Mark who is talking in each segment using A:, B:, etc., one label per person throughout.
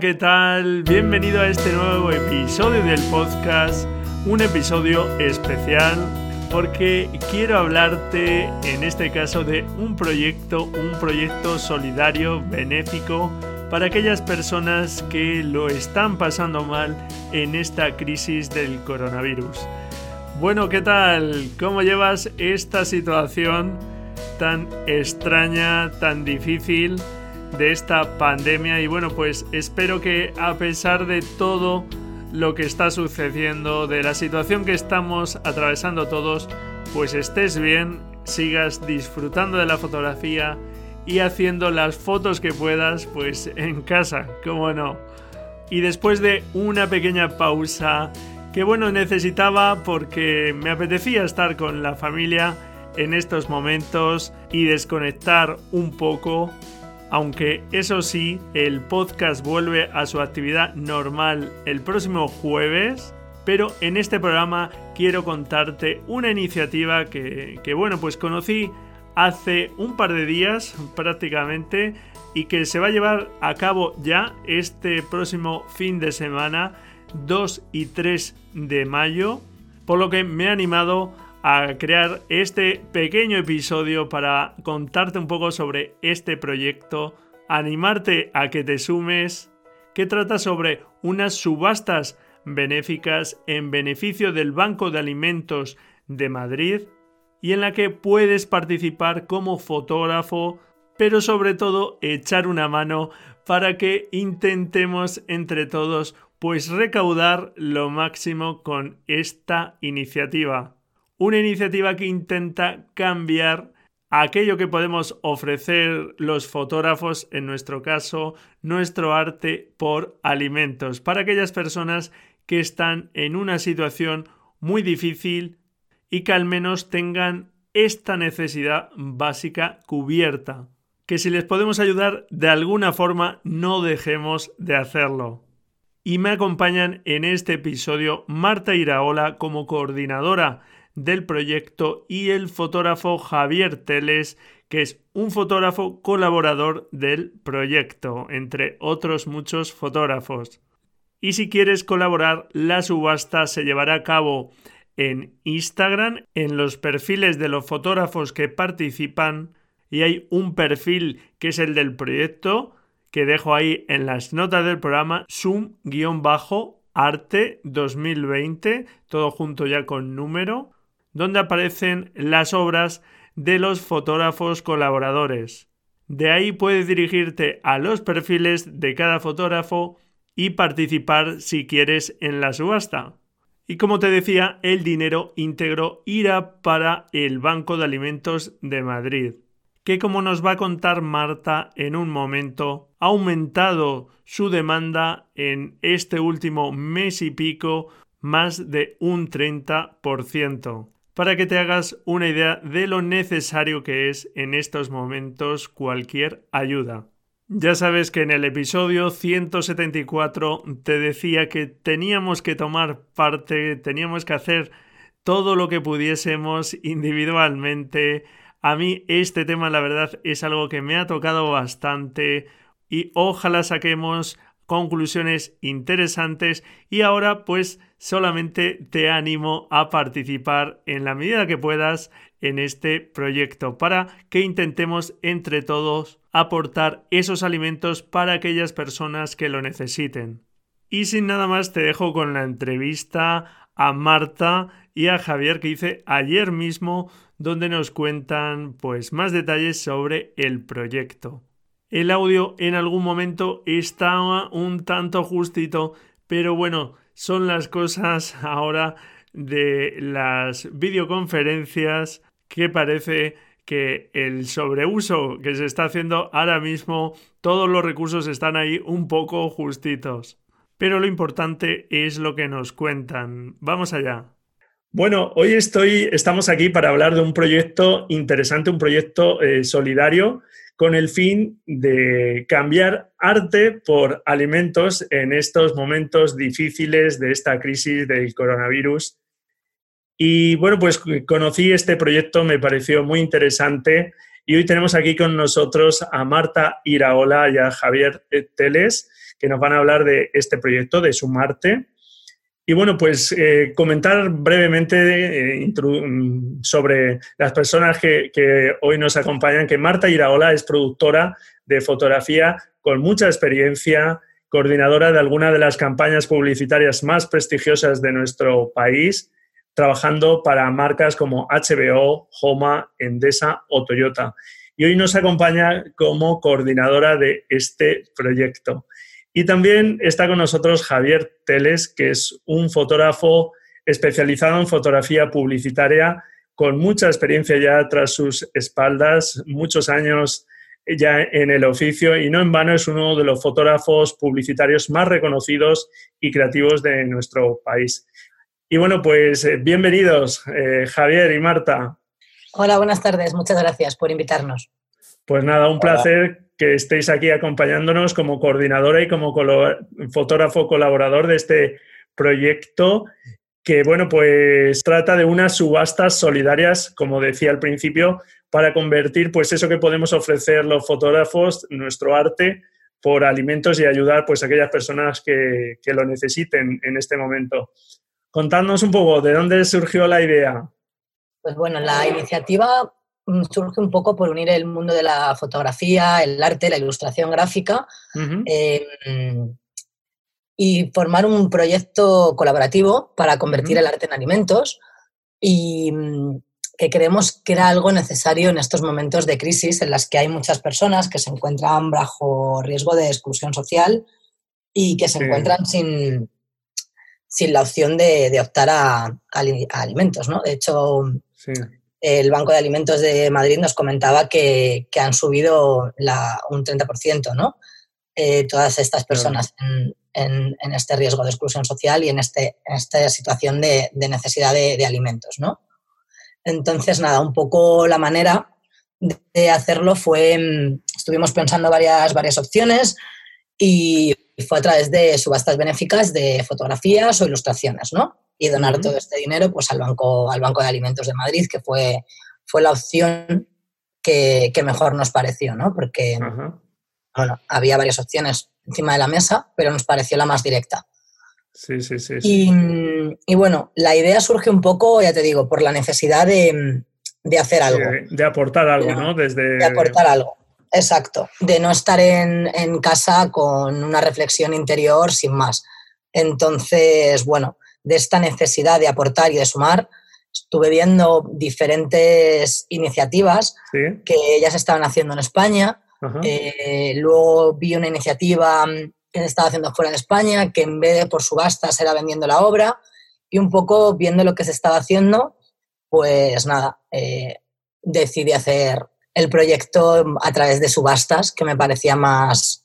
A: ¿qué tal? Bienvenido a este nuevo episodio del podcast, un episodio especial porque quiero hablarte en este caso de un proyecto, un proyecto solidario, benéfico, para aquellas personas que lo están pasando mal en esta crisis del coronavirus. Bueno, ¿qué tal? ¿Cómo llevas esta situación tan extraña, tan difícil de esta pandemia? Y bueno, pues espero que a pesar de todo lo que está sucediendo, de la situación que estamos atravesando todos, pues estés bien, sigas disfrutando de la fotografía y haciendo las fotos que puedas, pues en casa, como no. Y después de una pequeña pausa, que bueno, necesitaba porque me apetecía estar con la familia en estos momentos y desconectar un poco, aunque eso sí, el podcast vuelve a su actividad normal el próximo jueves, pero en este programa quiero contarte una iniciativa que, bueno, pues conocí hace un par de días prácticamente y que se va a llevar a cabo ya este próximo fin de semana 2 y 3 de mayo, por lo que me he animado a crear este pequeño episodio para contarte un poco sobre este proyecto, animarte a que te sumes, que trata sobre unas subastas benéficas en beneficio del Banco de Alimentos de Madrid y en la que puedes participar como fotógrafo, pero sobre todo echar una mano para que intentemos entre todos pues recaudar lo máximo con esta iniciativa. Una iniciativa que intenta cambiar aquello que podemos ofrecer los fotógrafos, en nuestro caso, nuestro arte por alimentos, para aquellas personas que están en una situación muy difícil y que al menos tengan esta necesidad básica cubierta. Que si les podemos ayudar de alguna forma no dejemos de hacerlo. Y me acompañan en este episodio Marta Iraola como coordinadora del proyecto y el fotógrafo Javier Teles, que es un fotógrafo colaborador del proyecto, entre otros muchos fotógrafos. Y si quieres colaborar, la subasta se llevará a cabo en Instagram, en los perfiles de los fotógrafos que participan, y hay un perfil que es el del proyecto, que dejo ahí en las notas del programa, zoom-arte 2020, todo junto ya con número, donde aparecen las obras de los fotógrafos colaboradores. De ahí puedes dirigirte a los perfiles de cada fotógrafo y participar si quieres en la subasta. Y como te decía, el dinero íntegro irá para el Banco de Alimentos de Madrid, que como nos va a contar Marta en un momento, ha aumentado su demanda en este último mes y pico más de un 30%. Para que te hagas una idea de lo necesario que es en estos momentos cualquier ayuda. Ya sabes que en el episodio 174 te decía que teníamos que tomar parte, teníamos que hacer todo lo que pudiésemos individualmente. A mí este tema la verdad es algo que me ha tocado bastante y ojalá saquemos conclusiones interesantes y ahora pues solamente te animo a participar en la medida que puedas en este proyecto para que intentemos entre todos aportar esos alimentos para aquellas personas que lo necesiten. Y sin nada más te dejo con la entrevista a Marta y a Javier que hice ayer mismo donde nos cuentan pues más detalles sobre el proyecto. El audio en algún momento estaba un tanto justito, pero bueno, son las cosas ahora de las videoconferencias que parece que el sobreuso que se está haciendo ahora mismo, todos los recursos están ahí un poco justitos. Pero lo importante es lo que nos cuentan. Vamos allá. Bueno, hoy estamos aquí para hablar de un proyecto interesante, un proyecto eh, solidario con el fin de cambiar arte por alimentos en estos momentos difíciles de esta crisis del coronavirus y bueno, pues conocí este proyecto, me pareció muy interesante y hoy tenemos aquí con nosotros a Marta Iraola y a Javier Teles, que nos van a hablar de este proyecto, de Sumarte. Y bueno, pues eh, comentar brevemente eh, sobre las personas que, que, hoy nos acompañan, que Marta Iraola es productora de fotografía con mucha experiencia, coordinadora de alguna de las campañas publicitarias más prestigiosas de nuestro país, trabajando para marcas como HBO, Homa, Endesa o Toyota. Y hoy nos acompaña como coordinadora de este proyecto. Y también está con nosotros Javier Teles, que es un fotógrafo especializado en fotografía publicitaria con mucha experiencia ya tras sus espaldas, muchos años ya en el oficio y no en vano es uno de los fotógrafos publicitarios más reconocidos y creativos de nuestro país. Y bueno, pues eh, bienvenidos eh, Javier y Marta.
B: Hola, buenas tardes. Muchas gracias por invitarnos.
A: Pues nada, un placer que estéis aquí acompañándonos como coordinadora y como fotógrafo colaborador de este proyecto que, bueno, pues trata de unas subastas solidarias, como decía al principio, para convertir pues eso que podemos ofrecer los fotógrafos, nuestro arte, por alimentos y ayudar pues a aquellas personas que, que lo necesiten en este momento. Contadnos un poco, ¿de dónde surgió la idea?
B: Pues bueno, la iniciativa surge un poco por unir el mundo de la fotografía, el arte, la ilustración gráfica em, y formar un proyecto colaborativo para convertir el arte en alimentos. Y mm, que creemos que era algo necesario en estos momentos de crisis en las que hay muchas personas que se encuentran bajo riesgo de exclusión social y que se encuentran sin, sin la opción de, optar a, alimentos. ¿no? De hecho, el Banco de Alimentos de Madrid nos comentaba que, han subido la, un 30%, ¿no? Eh, todas estas personas en, este riesgo de exclusión social y en, este, esta situación de, necesidad de, de alimentos. ¿no? Entonces, nada, un poco la manera de hacerlo fue, mm, estuvimos pensando varias, varias opciones y fue a través de subastas benéficas de fotografías o ilustraciones, ¿no? Y donar todo este dinero pues al Banco, al Banco de Alimentos de Madrid, que fue, fue la opción que, mejor nos pareció, ¿no? Porque, bueno, había varias opciones encima de la mesa, pero nos pareció la más directa.
A: Sí, sí, sí.
B: Y, bueno, la idea surge un poco, ya te digo, por la necesidad de, hacer algo.
A: de, aportar algo, ¿no? Desde...
B: De aportar algo, exacto. De no estar en, casa con una reflexión interior sin más. Entonces, bueno, de esta necesidad de aportar y de sumar, estuve viendo diferentes iniciativas que ya se estaban haciendo en España. Eh, luego vi una iniciativa que se estaba haciendo fuera de España, que en vez de por subastas era vendiendo la obra. Y un poco viendo lo que se estaba haciendo, pues nada, eh, decidí hacer el proyecto a través de subastas, que me parecía más,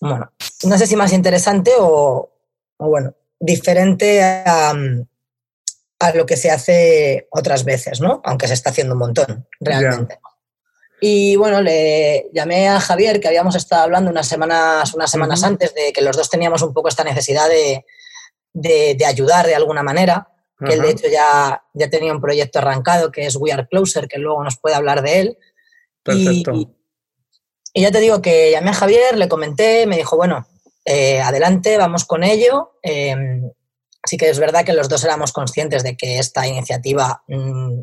B: bueno, no sé si más interesante o, bueno, diferente a, a, lo que se hace otras veces, ¿no? Aunque se está haciendo un montón, realmente. Y bueno, le llamé a Javier, que habíamos estado hablando unas semanas, unas semanas antes de que los dos teníamos un poco esta necesidad de, de, ayudar de alguna manera, que él de hecho ya, ya tenía un proyecto arrancado que es We Are Closer, que luego nos puede hablar de él. Perfecto. Y, ya te digo que llamé a Javier, le comenté, me dijo, bueno, eh, adelante, vamos con ello. Em, sí que es verdad que los dos éramos conscientes de que esta iniciativa mm,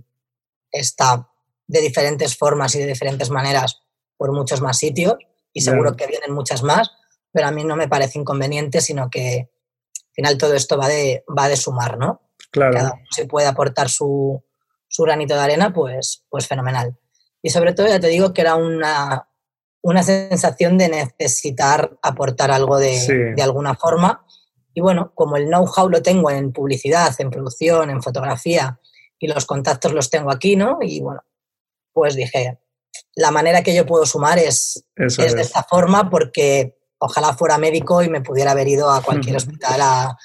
B: está de diferentes formas y de diferentes maneras por muchos más sitios y seguro que vienen muchas más, pero a mí no me parece inconveniente, sino que al final todo esto va de, va de sumar, ¿no?
A: Claro.
B: Cada uno se puede aportar su, su, granito de arena, pues, pues fenomenal. Y sobre todo, ya te digo que era una, una sensación de necesitar aportar algo de, de alguna forma. Y bueno, como el know-how lo tengo en publicidad, en producción, en fotografía, y los contactos los tengo aquí, ¿no? Y bueno, pues dije, la manera que yo puedo sumar es, es, de esta forma porque ojalá fuera médico y me pudiera haber ido a cualquier hospital a,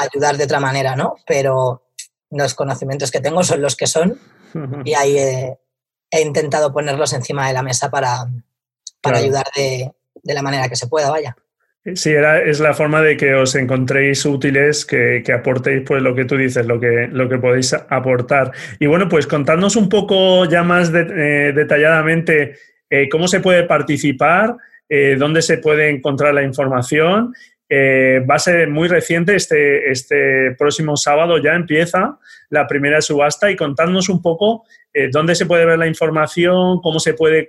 B: ayudar de otra manera, ¿no? Pero los conocimientos que tengo son los que son y ahí he, intentado ponerlos encima de la mesa para, para ayudar de, de la manera que se pueda, vaya.
A: Sí, era, es la forma de que os encontréis útiles, que, aportéis pues lo que tú dices, lo que, lo que podéis aportar. Y bueno, pues contadnos un poco ya más eh, detalladamente eh, cómo se puede participar, eh, dónde se puede encontrar la información. Eh, va a ser muy reciente, este, este próximo sábado ya empieza la primera subasta y contadnos un poco eh, dónde se puede ver la información, cómo se puede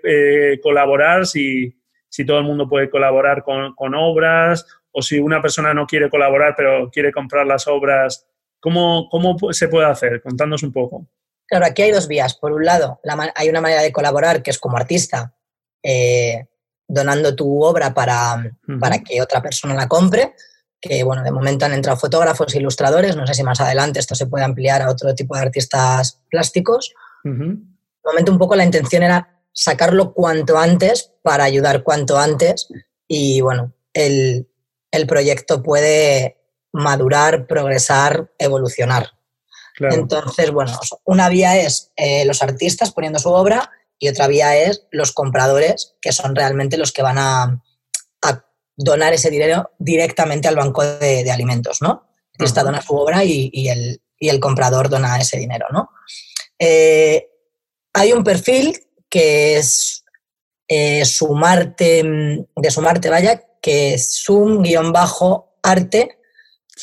A: colaborar, si, si, todo el mundo puede colaborar con, con, obras o si una persona no quiere colaborar pero quiere comprar las obras, ¿cómo, cómo se puede hacer? Contadnos un poco.
B: Claro, aquí hay dos vías. Por un lado, hay una manera de colaborar que es como artista, eh, donando tu obra para, para, que otra persona la compre. Que bueno, de momento han entrado fotógrafos e ilustradores. No sé si más adelante esto se puede ampliar a otro tipo de artistas plásticos. De momento, un poco la intención era sacarlo cuanto antes para ayudar cuanto antes. Y bueno, el, el proyecto puede madurar, progresar, evolucionar. Entonces, bueno, una vía es eh, los artistas poniendo su obra y otra vía es los compradores, que son realmente los que van a, donar ese dinero directamente al banco de, alimentos, ¿no? El artista dona su obra y, el, comprador dona ese dinero, ¿no? Eh, hay un perfil que es eh, sumarte, de sumarte, vaya, que es sum-arte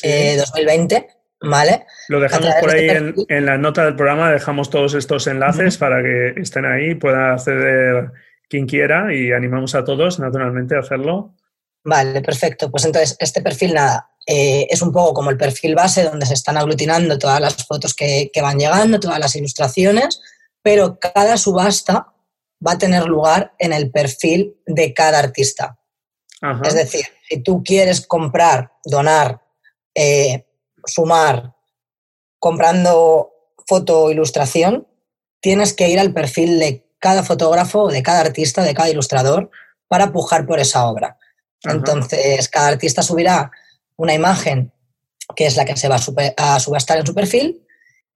B: 2020 ¿vale?
A: Lo dejamos por ahí en, la nota del programa, dejamos todos estos enlaces para que estén ahí, pueda acceder quien quiera y animamos a todos, naturalmente, a hacerlo.
B: Vale, perfecto. Pues entonces, este perfil, nada, eh, es un poco como el perfil base donde se están aglutinando todas las fotos que, van llegando, todas las ilustraciones, pero cada subasta va a tener lugar en el perfil de cada artista. Es decir, si tú quieres comprar, donar eh, sumar comprando foto o ilustración, tienes que ir al perfil de cada fotógrafo, de cada artista, de cada ilustrador para pujar por esa obra. Entonces, cada artista subirá una imagen que es la que se va a, subastar en su perfil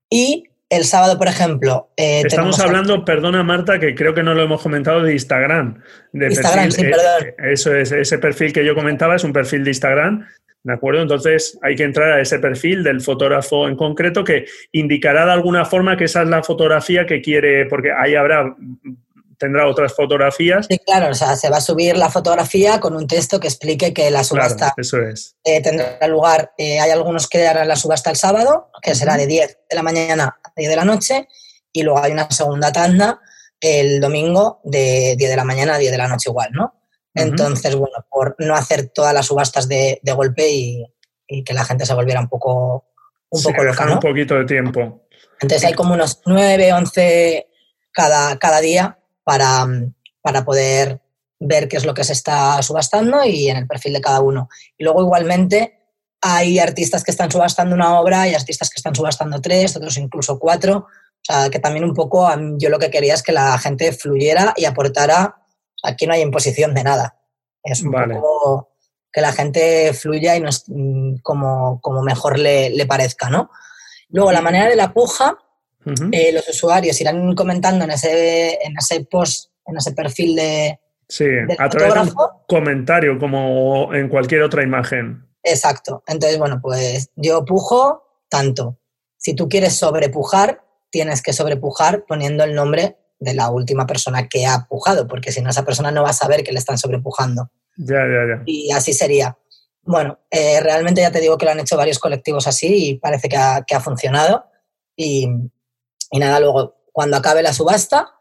B: y el sábado, por ejemplo.
A: Eh, Estamos hablando, perdona Marta, que creo que no lo hemos comentado de Instagram. De
B: Instagram, sí,
A: eh,
B: perdón.
A: Eso es, ese perfil que yo comentaba es un perfil de Instagram ¿De acuerdo? Entonces hay que entrar a ese perfil del fotógrafo en concreto que indicará de alguna forma que esa es la fotografía que quiere, porque ahí habrá, tendrá otras fotografías.
B: Sí, claro, o sea, se va a subir la fotografía con un texto que explique que la subasta
A: eso es.
B: Eh, tendrá lugar. Eh, hay algunos que harán la subasta el sábado, que será de 10 de la mañana a 10 de la noche, y luego hay una segunda tanda el domingo de 10 de la mañana a 10 de la noche igual, ¿no? Entonces, bueno, por no hacer todas las subastas de, golpe y, que la gente se volviera un poco, un poco loca,
A: un poquito de tiempo.
B: Entonces hay como unos 9, 11 cada, cada día para, para poder ver qué es lo que se está subastando y en el perfil de cada uno. Y luego igualmente hay artistas que están subastando una obra, hay artistas que están subastando tres, otros incluso cuatro. O sea, que también un poco yo lo que quería es que la gente fluyera y aportara Aquí no hay imposición de nada. Es un poco que la gente fluya y no es mm, como, como mejor le, parezca, ¿no? Luego, la manera de la puja, eh, los usuarios irán comentando en ese, en ese post, en ese perfil de.
A: Sí, a través de un comentario, como en cualquier otra imagen.
B: Exacto. Entonces, bueno, pues yo pujo tanto. Si tú quieres sobrepujar, tienes que sobrepujar poniendo el nombre de la última persona que ha pujado, porque si no, esa persona no va a saber que le están sobrepujando.
A: Ya, ya, ya.
B: Y así sería. Bueno, eh, realmente ya te digo que lo han hecho varios colectivos así y parece que ha, que ha funcionado. Y, y, nada, luego, cuando acabe la subasta,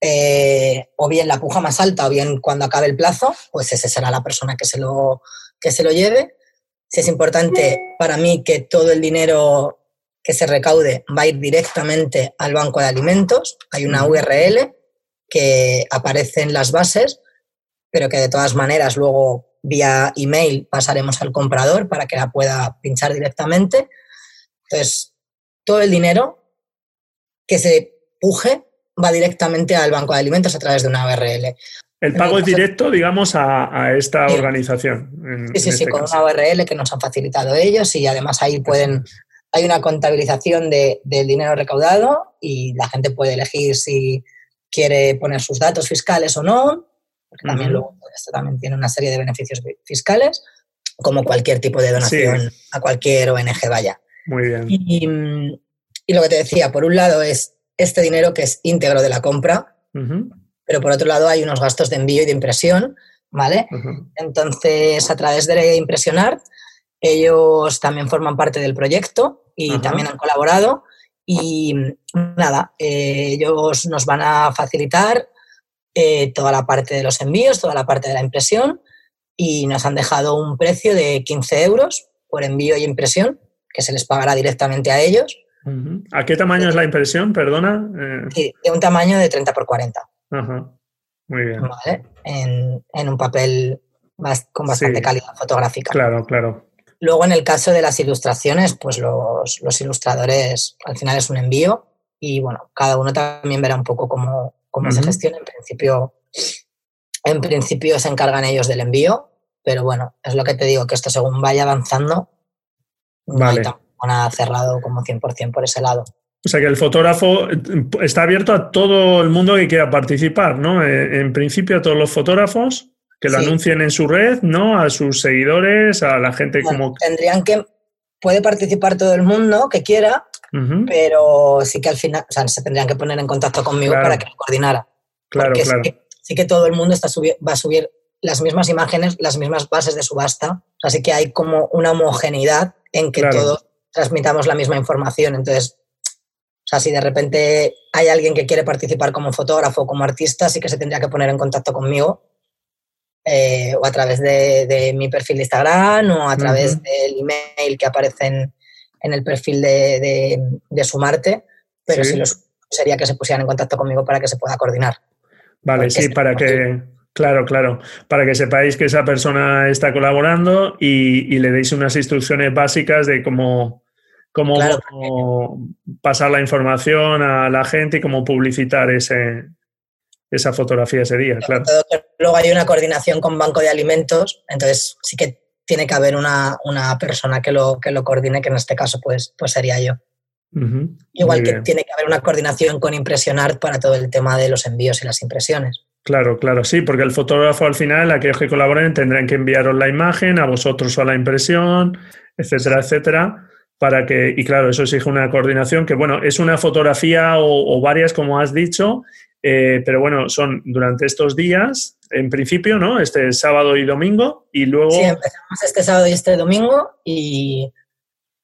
B: eh, o bien la puja más alta o bien cuando acabe el plazo, pues esa será la persona que se lo, que se lo lleve. Si es importante para mí que todo el dinero que se recaude va a ir directamente al banco de alimentos. Hay una URL que aparece en las bases, pero que de todas maneras luego vía email pasaremos al comprador para que la pueda pinchar directamente. Entonces, todo el dinero que se puje va directamente al banco de alimentos a través de una URL.
A: El pago es directo, digamos, a, esta organización.
B: sí, sí, sí, este con una URL que nos han facilitado ellos y además ahí pueden hay una contabilización del dinero recaudado y la gente puede elegir si quiere poner sus datos fiscales o no, porque también luego esto también tiene una serie de beneficios fiscales, como cualquier tipo de donación a cualquier ONG vaya.
A: Muy bien.
B: Y, lo que te decía, por un lado es este dinero que es íntegro de la compra, pero por otro lado hay unos gastos de envío y de impresión ¿vale? Entonces, a través de Impresionar, ellos también forman parte del proyecto y también han colaborado. Y nada, eh, ellos nos van a facilitar eh, toda la parte de los envíos, toda la parte de la impresión y nos han dejado un precio de 15 euros por envío y impresión, que se les pagará directamente a ellos.
A: ¿A qué tamaño es la impresión, perdona?
B: Eh, sí, de un tamaño de 30 por 40.
A: Ajá. Muy bien.
B: En, un papel con bastante calidad fotográfica.
A: Claro, claro.
B: Luego, en el caso de las ilustraciones, pues los, ilustradores, al final es un envío y bueno, cada uno también verá un poco cómo, se gestiona. En principio, en principio se encargan ellos del envío, pero bueno, es lo que te digo, que esto según vaya avanzando, no hay nada cerrado como 100% por ese lado.
A: O sea que el fotógrafo eh, está abierto a todo el mundo que quiera participar, ¿no? Eh, en principio a todos los fotógrafos que lo anuncien en su red, ¿no? A sus seguidores, a la gente como...
B: Tendrían que... Puede participar todo el mundo que quiera, pero sí que al final, o sea, se tendrían que poner en contacto conmigo para que lo coordinara.
A: Claro, claro.
B: Sí que, todo el mundo está va a subir las mismas imágenes, las mismas bases de subasta, así que hay como una homogeneidad en que todos transmitamos la misma información. Entonces, o sea, si de repente hay alguien que quiere participar como fotógrafo o como artista, sí que se tendría que poner en contacto conmigo eh, o a través de, mi perfil de Instagram o a través del email que aparece en, el perfil de, de, Sumarte, pero si los sería que se pusieran en contacto conmigo para que se pueda coordinar.
A: Vale, sí, para que, claro, claro, para que sepáis que esa persona está colaborando y, y le deis unas instrucciones básicas de cómo, cómo pasar la información a la gente y cómo publicitar ese, esa fotografía ese día, claro.
B: Luego hay una coordinación con Banco de Alimentos, entonces sí que tiene que haber una, persona que lo, que lo coordine, que en este caso pues, pues sería yo. Igual que tiene que haber una coordinación con Impresionar para todo el tema de los envíos y las impresiones.
A: Claro, claro, sí, porque el fotógrafo al final, aquellos que colaboren, tendrán que enviaros la imagen, a vosotros o a la impresión, etcétera, etcétera para que, y claro, eso exige una coordinación que, bueno, es una fotografía o, varias, como has dicho, eh, pero bueno, son durante estos días, en principio, ¿no? Este sábado y domingo, y luego...
B: Sí, empezamos este sábado y este domingo, y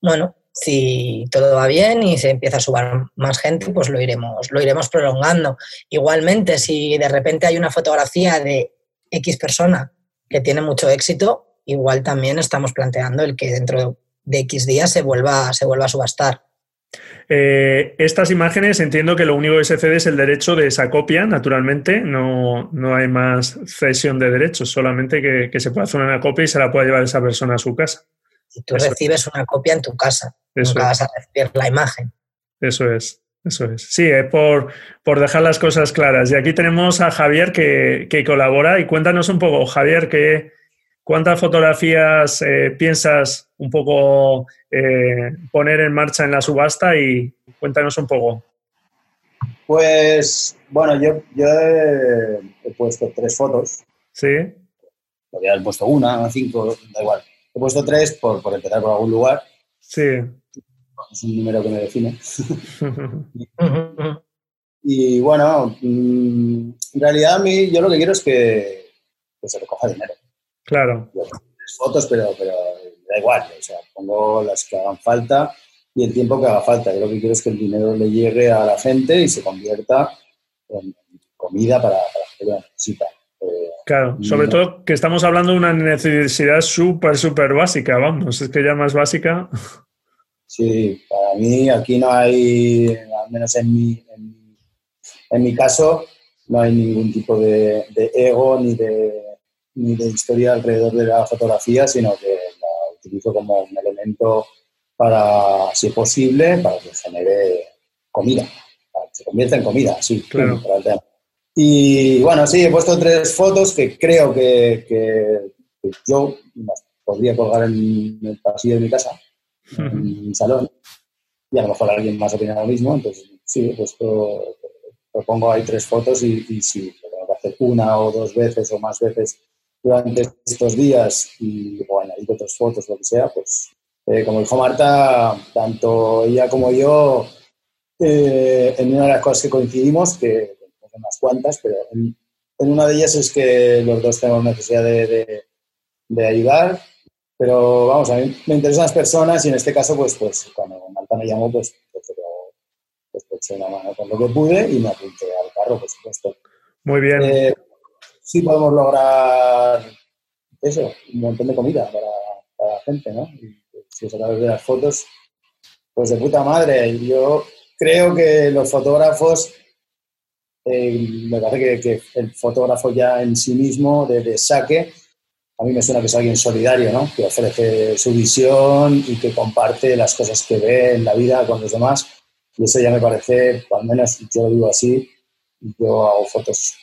B: bueno, si todo va bien y se empieza a sumar más gente, pues lo iremos, lo iremos prolongando. Igualmente, si de repente hay una fotografía de X persona que tiene mucho éxito, igual también estamos planteando el que dentro de de X días se vuelva, se vuelva a subastar.
A: Eh, estas imágenes entiendo que lo único que se cede es el derecho de esa copia, naturalmente, no, no hay más cesión de derechos, solamente que, se pueda hacer una copia y se la pueda llevar esa persona a su casa.
B: Y tú recibes una copia en tu casa, nunca vas a recibir la imagen.
A: Eso es, eso es. Sí, es por, por dejar las cosas claras. Y aquí tenemos a Javier que, que colabora y cuéntanos un poco, Javier, que ¿Cuántas fotografías eh, piensas un poco eh, poner en marcha en la subasta? Y cuéntanos un poco.
C: Pues, bueno, yo, yo he, puesto tres fotos.
A: Sí.
C: Podría haber puesto una, cinco, da igual. He puesto tres por, por empezar por algún lugar.
A: Sí.
C: Es un número que me define. y bueno, mm, en realidad a mí yo lo que quiero es que, que se recoja dinero.
A: Claro.
C: Fotos, pero, pero da igual, o sea, pongo las que hagan falta y el tiempo que haga falta. Yo lo que quiero es que el dinero le llegue a la gente y se convierta en comida para, la gente que lo necesita.
A: Eh, claro, sobre todo que estamos hablando de una necesidad súper, súper básica, vamos, es que ya más básica.
C: Sí, para mí aquí no hay, al menos en mi, en, mi caso, no hay ningún tipo de ego ni de ni de historia alrededor de la fotografía, sino que la utilizo como un elemento para, si es posible, para que genere comida, para que se convierta en comida, sí,
A: claro.
C: Y bueno, sí, he puesto tres fotos que creo que, que, yo las podría colgar en el pasillo de mi casa, en mi salón, y a lo mejor alguien más opina lo mismo, entonces sí, he puesto, propongo ahí tres fotos y, y si tengo que hacer una o dos veces o más veces durante estos días y luego añadir otras fotos, lo que sea, pues eh, como dijo Marta, tanto ella como yo, eh, en una de las cosas que coincidimos, que en unas cuantas, pero en, en una de ellas es que los dos tenemos necesidad de, de, ayudar, pero vamos, a mí me interesan las personas y en este caso, pues, pues cuando Marta me llamó, pues, pues, pues, pues una mano con lo que pude y me apunté al carro, por supuesto.
A: Muy bien. Eh,
C: sí podemos lograr eso, un montón de comida para, la gente, ¿no? Y, si os acabáis de las fotos, pues de puta madre. Yo creo que los fotógrafos eh, me parece que, el fotógrafo ya en sí mismo, de, saque, a mí me suena que es alguien solidario, ¿no? que ofrece su visión y que comparte las cosas que ve en la vida con los demás. Y eso ya me parece, al menos yo lo digo así, yo hago fotos,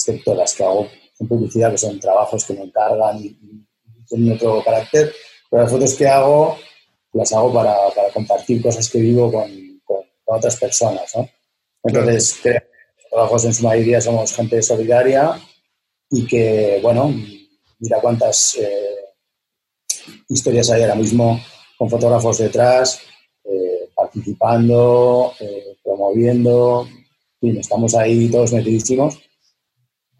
C: excepto las que hago en publicidad, que son trabajos que me encargan y, tienen otro carácter, pero las fotos que hago las hago para, para compartir cosas que vivo con, con, otras personas. ¿no? Entonces, creo trabajos en su mayoría somos gente solidaria y que, bueno, mira cuántas eh, historias hay ahora mismo con fotógrafos detrás, eh, participando, eh, promoviendo, y estamos ahí todos metidísimos.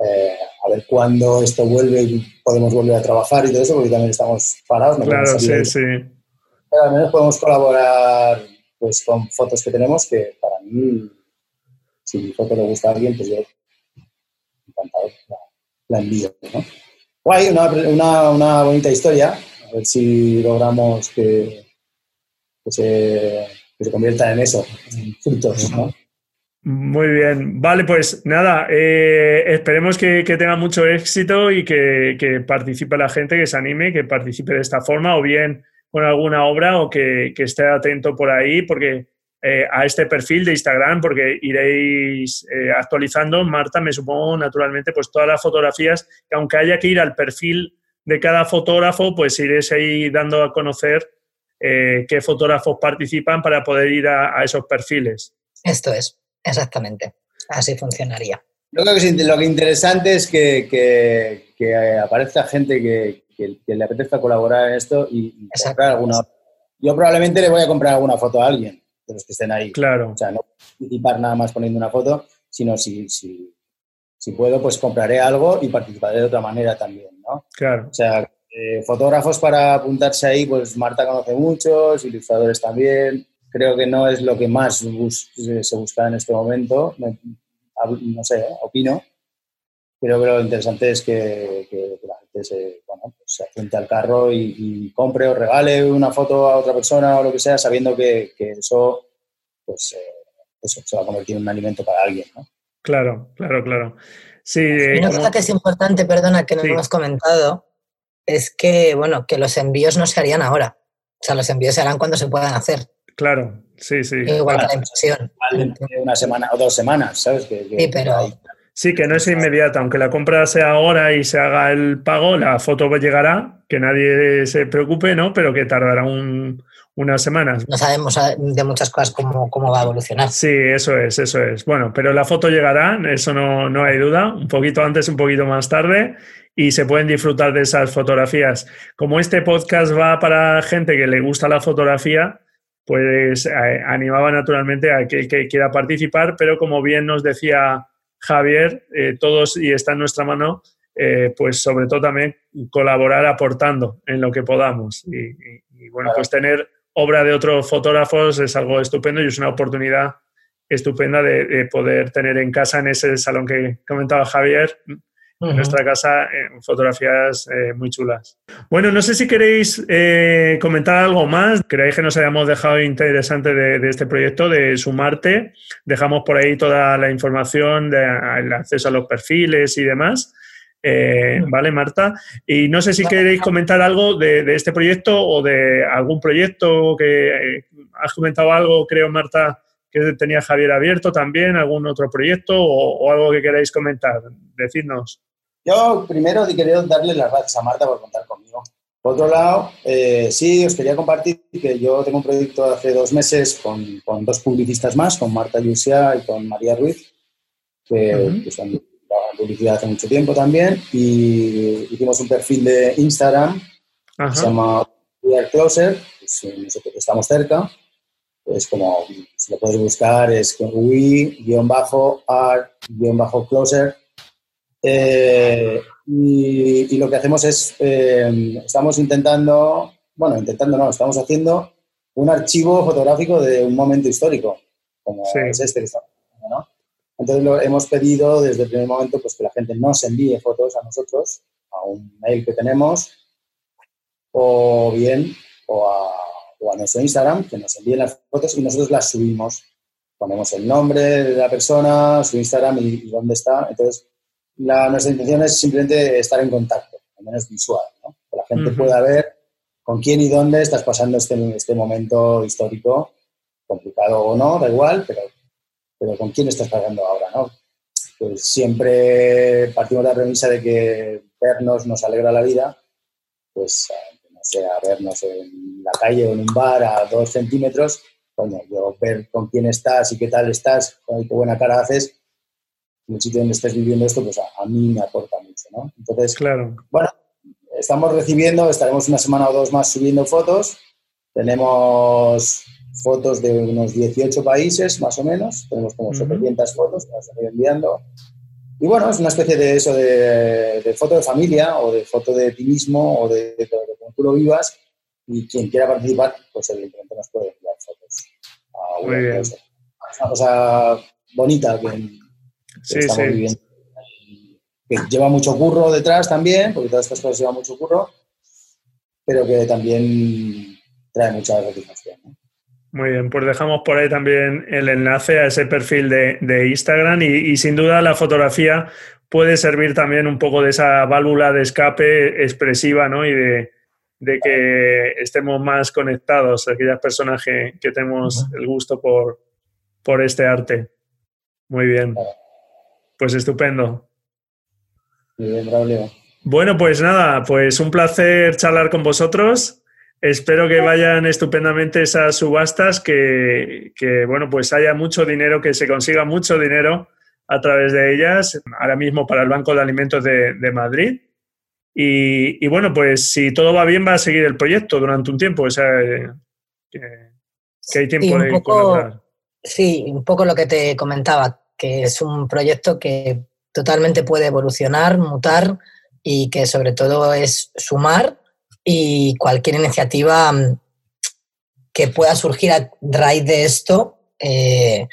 C: A ver cuándo esto vuelve y podemos volver a trabajar y todo eso, porque también estamos parados.
A: claro, sí, sí.
C: Pero al menos podemos colaborar pues, con fotos que tenemos que para mí si mi foto le gusta a alguien, pues yo encantado la, envío. ¿no? Guay, una, una, bonita historia. A ver si logramos que, se, convierta en eso, en frutos. ¿no?
A: Muy bien, vale, pues nada, eh, esperemos que, tenga mucho éxito y que, participe la gente, que se anime, que participe de esta forma o bien con alguna obra o que, esté atento por ahí, porque eh, a este perfil de Instagram porque iréis eh, actualizando, Marta, me supongo naturalmente, pues todas las fotografías, que aunque haya que ir al perfil de cada fotógrafo, pues iréis ahí dando a conocer qué fotógrafos participan para poder ir a, esos perfiles.
B: Esto es, exactamente. Así funcionaría.
C: Yo creo que lo que interesante es que, que, aparezca gente que, le apetezca colaborar en esto y, y comprar alguna. Yo probablemente le voy a comprar alguna foto a alguien de los que estén ahí.
A: Claro.
C: O sea, no participar nada más poniendo una foto, sino si, si, si puedo, pues compraré algo y participaré de otra manera también, ¿no?
A: Claro.
C: O sea, eh, fotógrafos para apuntarse ahí, pues Marta conoce muchos, ilustradores también. Creo que no es lo que más se busca en este momento. No, sé, opino. Pero, lo interesante es que, la gente se, bueno, pues se apunte al carro y, compre o regale una foto a otra persona o lo que sea, sabiendo que, eso, pues, eh, eso se va a convertir en un alimento para alguien. ¿no?
A: Claro, claro, claro. Sí,
B: una cosa que es importante, perdona, que no hemos comentado, es que, bueno, que los envíos no se harían ahora. O sea, los envíos se harán cuando se puedan hacer.
A: Claro, sí, sí.
B: Igual que la impresión.
C: Una semana o dos semanas, ¿sabes?
B: sí, pero,
A: Sí, que no es inmediata, aunque la compra sea ahora y se haga el pago, la foto llegará, que nadie se preocupe, ¿no? Pero que tardará unas semanas.
B: No sabemos eh, de muchas cosas cómo, cómo, va a evolucionar.
A: Sí, eso es, eso es. Bueno, pero la foto llegará, eso no, no hay duda, un poquito antes, un poquito más tarde, y se pueden disfrutar de esas fotografías. Como este podcast va para gente que le gusta la fotografía, pues eh, animaba naturalmente a que, que quiera participar, pero como bien nos decía Javier, eh, todos y está en nuestra mano, eh, pues sobre todo también colaborar aportando en lo que podamos. Y, bueno, pues tener obra de otros fotógrafos es algo estupendo y es una oportunidad estupenda de, poder tener en casa, en ese salón que comentaba Javier, en nuestra casa fotografías eh, muy chulas. Bueno, no sé si queréis eh, comentar algo más. Creéis que nos hayamos dejado interesante de, este proyecto, de sumarte. Dejamos por ahí toda la información, del acceso a los perfiles y demás. Eh, ¿Vale, Marta? Y no sé si queréis comentar algo de, este proyecto o de algún proyecto que has comentado algo, creo, Marta, que tenía Javier abierto también, algún otro proyecto o, o algo que queráis comentar. Decidnos.
C: Yo primero quería darle las gracias a Marta por contar conmigo. Por otro lado, eh, sí, os quería compartir que yo tengo un proyecto hace dos meses con, con dos publicistas más, con Marta Yusia y con María Ruiz, que, son en publicidad hace mucho tiempo también, y hicimos un perfil de Instagram que se llama We Are Closer, pues, nosotros estamos cerca, es como, si lo podéis buscar, es we-are-closer Eh, y, lo que hacemos es, eh, estamos intentando, bueno, intentando no, estamos haciendo un archivo fotográfico de un momento histórico, como es este que estamos ¿no? Entonces lo hemos pedido desde el primer momento pues, que la gente nos envíe fotos a nosotros, a un mail que tenemos, o bien o a, o a nuestro Instagram, que nos envíen las fotos y nosotros las subimos. Ponemos el nombre de la persona, su Instagram y, dónde está. Entonces, la, nuestra intención es simplemente estar en contacto, al menos visual, ¿no? que la gente pueda ver con quién y dónde estás pasando este, este momento histórico, complicado o no, da igual, pero, pero con quién estás pasando ahora, ¿no? Pues siempre partimos de la premisa de que vernos nos alegra la vida, pues sea, vernos en la calle o en un bar a dos centímetros, yo ver con quién estás y qué tal estás, qué buena cara haces, en el sitio donde estés viviendo esto, pues a, mí me aporta mucho, ¿no? Entonces,
A: claro.
C: bueno, estamos recibiendo, estaremos una semana o dos más subiendo fotos, tenemos fotos de unos 18 países, más o menos, tenemos como 700 fotos que nos están enviando, y bueno, es una especie de eso, de, foto de familia o de foto de ti mismo o de, de, cómo tú lo vivas. Y quien quiera participar, pues evidentemente nos puede enviar fotos. A una, Es una cosa bonita que, estamos viviendo. Que lleva mucho curro detrás también, porque todas estas cosas llevan mucho curro, pero que también trae mucha satisfacción.
A: Muy bien, pues dejamos por ahí también el enlace a ese perfil de, Instagram y, sin duda la fotografía puede servir también un poco de esa válvula de escape expresiva ¿no? y de, que estemos más conectados, aquellas personas que, tenemos el gusto por, por este arte. Muy bien. Pues estupendo.
C: Muy bien, Braulio.
A: Bueno, pues nada, pues un placer charlar con vosotros. Espero que vayan estupendamente esas subastas, que, bueno, pues haya mucho dinero, que se consiga mucho dinero a través de ellas, ahora mismo para el Banco de Alimentos de, Madrid. Y, bueno, pues si todo va bien, va a seguir el proyecto durante un tiempo. O sea, que, hay tiempo de
B: poco, Sí, un poco lo que te comentaba, que es un proyecto que totalmente puede evolucionar, mutar y que sobre todo es sumar y cualquier iniciativa mm, que pueda surgir a raíz de esto, eh,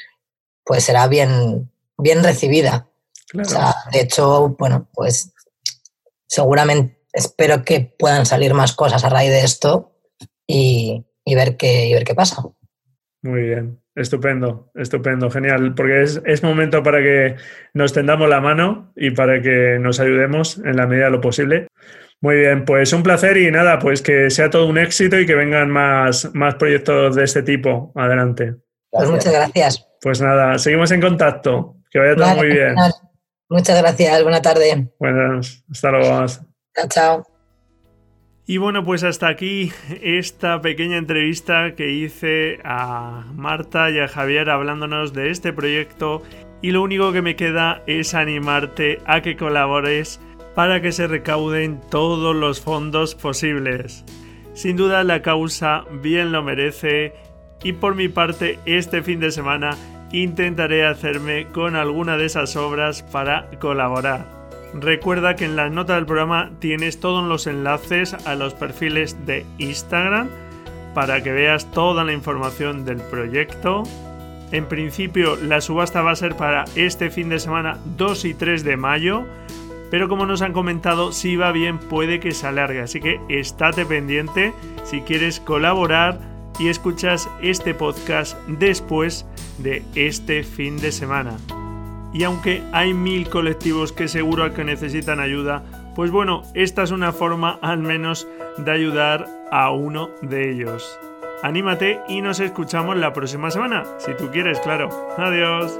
B: pues será bien, bien recibida. de hecho, bueno, pues seguramente espero que puedan salir más cosas a raíz de esto y, ver, qué, ver qué pasa.
A: Muy bien, estupendo, estupendo, genial, porque es, es, momento para que nos tendamos la mano y para que nos ayudemos en la medida de lo posible. Muy bien, pues un placer y nada, pues que sea todo un éxito y que vengan más, más proyectos de este tipo. Adelante.
B: Pues muchas gracias.
A: Pues nada, seguimos en contacto. Que vaya todo muy bien.
B: Muchas gracias, buena tarde.
A: Buenas, hasta luego.
B: Chao, chao.
A: Y bueno, pues hasta aquí esta pequeña entrevista que hice a Marta y a Javier hablándonos de este proyecto y lo único que me queda es animarte a que colabores para que se recauden todos los fondos posibles. Sin duda la causa bien lo merece y por mi parte este fin de semana intentaré hacerme con alguna de esas obras para colaborar. Recuerda que en las notas del programa tienes todos los enlaces a los perfiles de Instagram para que veas toda la información del proyecto. En principio la subasta va a ser para este fin de semana 2 y 3 de mayo pero como nos han comentado, si va bien puede que se alargue, así que estate pendiente si quieres colaborar y escuchas este podcast después de este fin de semana. Y aunque hay mil colectivos que seguro que necesitan ayuda, pues bueno, esta es una forma al menos de ayudar a uno de ellos. Anímate y nos escuchamos la próxima semana, si tú quieres, claro. Adiós.